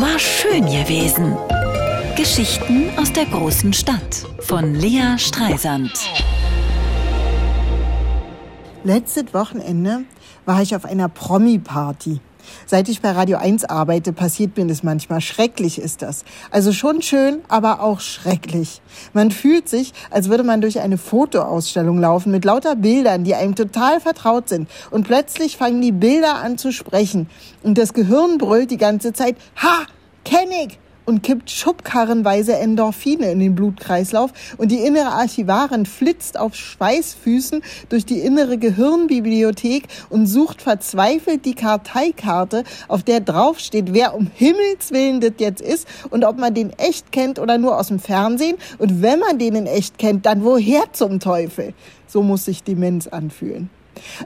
War schön gewesen. Geschichten aus der großen Stadt von Lea Streisand. Letztes Wochenende war ich auf einer Promi-Party. Seit ich bei Radio 1 arbeite, passiert mir das manchmal. Schrecklich ist das. Also schon schön, aber auch schrecklich. Man fühlt sich, als würde man durch eine Fotoausstellung laufen mit lauter Bildern, die einem total vertraut sind. Und plötzlich fangen die Bilder an zu sprechen. Und das Gehirn brüllt die ganze Zeit, ha, kenn ich! Und kippt schubkarrenweise Endorphine in den Blutkreislauf und die innere Archivarin flitzt auf Schweißfüßen durch die innere Gehirnbibliothek und sucht verzweifelt die Karteikarte, auf der draufsteht, wer um Himmels Willen das jetzt ist und ob man den echt kennt oder nur aus dem Fernsehen und wenn man den in echt kennt, dann woher zum Teufel? So muss sich Demenz anfühlen.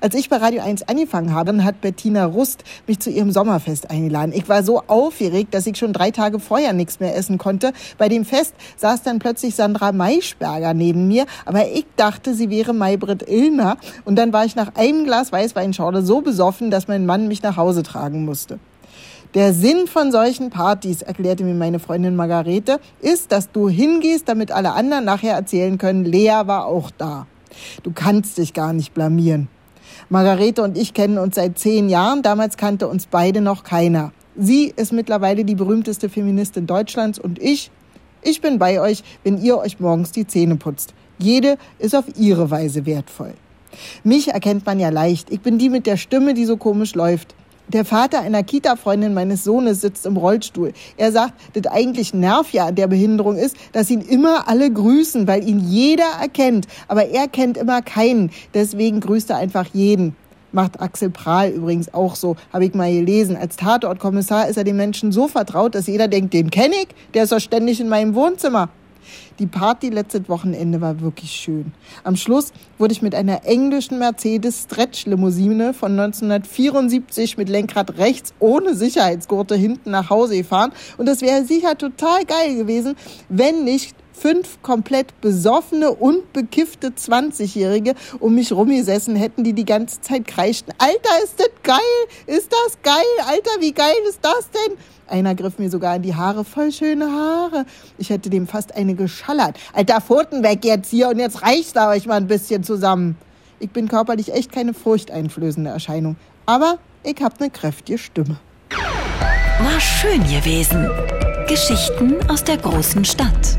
Als ich bei Radio 1 angefangen habe, hat Bettina Rust mich zu ihrem Sommerfest eingeladen. Ich war so aufgeregt, dass ich schon drei Tage vorher nichts mehr essen konnte. Bei dem Fest saß dann plötzlich Sandra Maischberger neben mir, aber ich dachte, sie wäre Maybrit Illner. Und dann war ich nach einem Glas Weißweinschorle so besoffen, dass mein Mann mich nach Hause tragen musste. Der Sinn von solchen Partys, erklärte mir meine Freundin Margarete, ist, dass du hingehst, damit alle anderen nachher erzählen können, Lea war auch da. Du kannst dich gar nicht blamieren. Margarete und ich kennen uns seit zehn Jahren. Damals kannte uns beide noch keiner. Sie ist mittlerweile die berühmteste Feministin Deutschlands und ich, ich bin bei euch, wenn ihr euch morgens die Zähne putzt. Jede ist auf ihre Weise wertvoll. Mich erkennt man ja leicht. Ich bin die mit der Stimme, die so komisch läuft. Der Vater einer Kita-Freundin meines Sohnes sitzt im Rollstuhl. Er sagt, das eigentlich Nerv ja an der Behinderung ist, dass ihn immer alle grüßen, weil ihn jeder erkennt. Aber er kennt immer keinen. Deswegen grüßt er einfach jeden. Macht Axel Prahl übrigens auch so, habe ich mal gelesen. Als Tatortkommissar ist er den Menschen so vertraut, dass jeder denkt, den kenne ich, der ist doch ständig in meinem Wohnzimmer. Die Party letztes Wochenende war wirklich schön. Am Schluss wurde ich mit einer englischen Mercedes Stretch Limousine von 1974 mit Lenkrad rechts ohne Sicherheitsgurte hinten nach Hause gefahren. Und das wäre sicher total geil gewesen, wenn nicht fünf komplett besoffene und bekiffte 20-Jährige um mich rumgesessen hätten, die die ganze Zeit kreischten. Alter, ist das geil? Ist das geil? Alter, wie geil ist das denn? Einer griff mir sogar in die Haare, voll schöne Haare. Ich hätte dem fast eine geschallert. Alter, Pfoten weg jetzt hier und jetzt reicht's da euch mal ein bisschen zusammen. Ich bin körperlich echt keine furchteinflößende Erscheinung. Aber ich hab ne kräftige Stimme. War schön gewesen. Geschichten aus der großen Stadt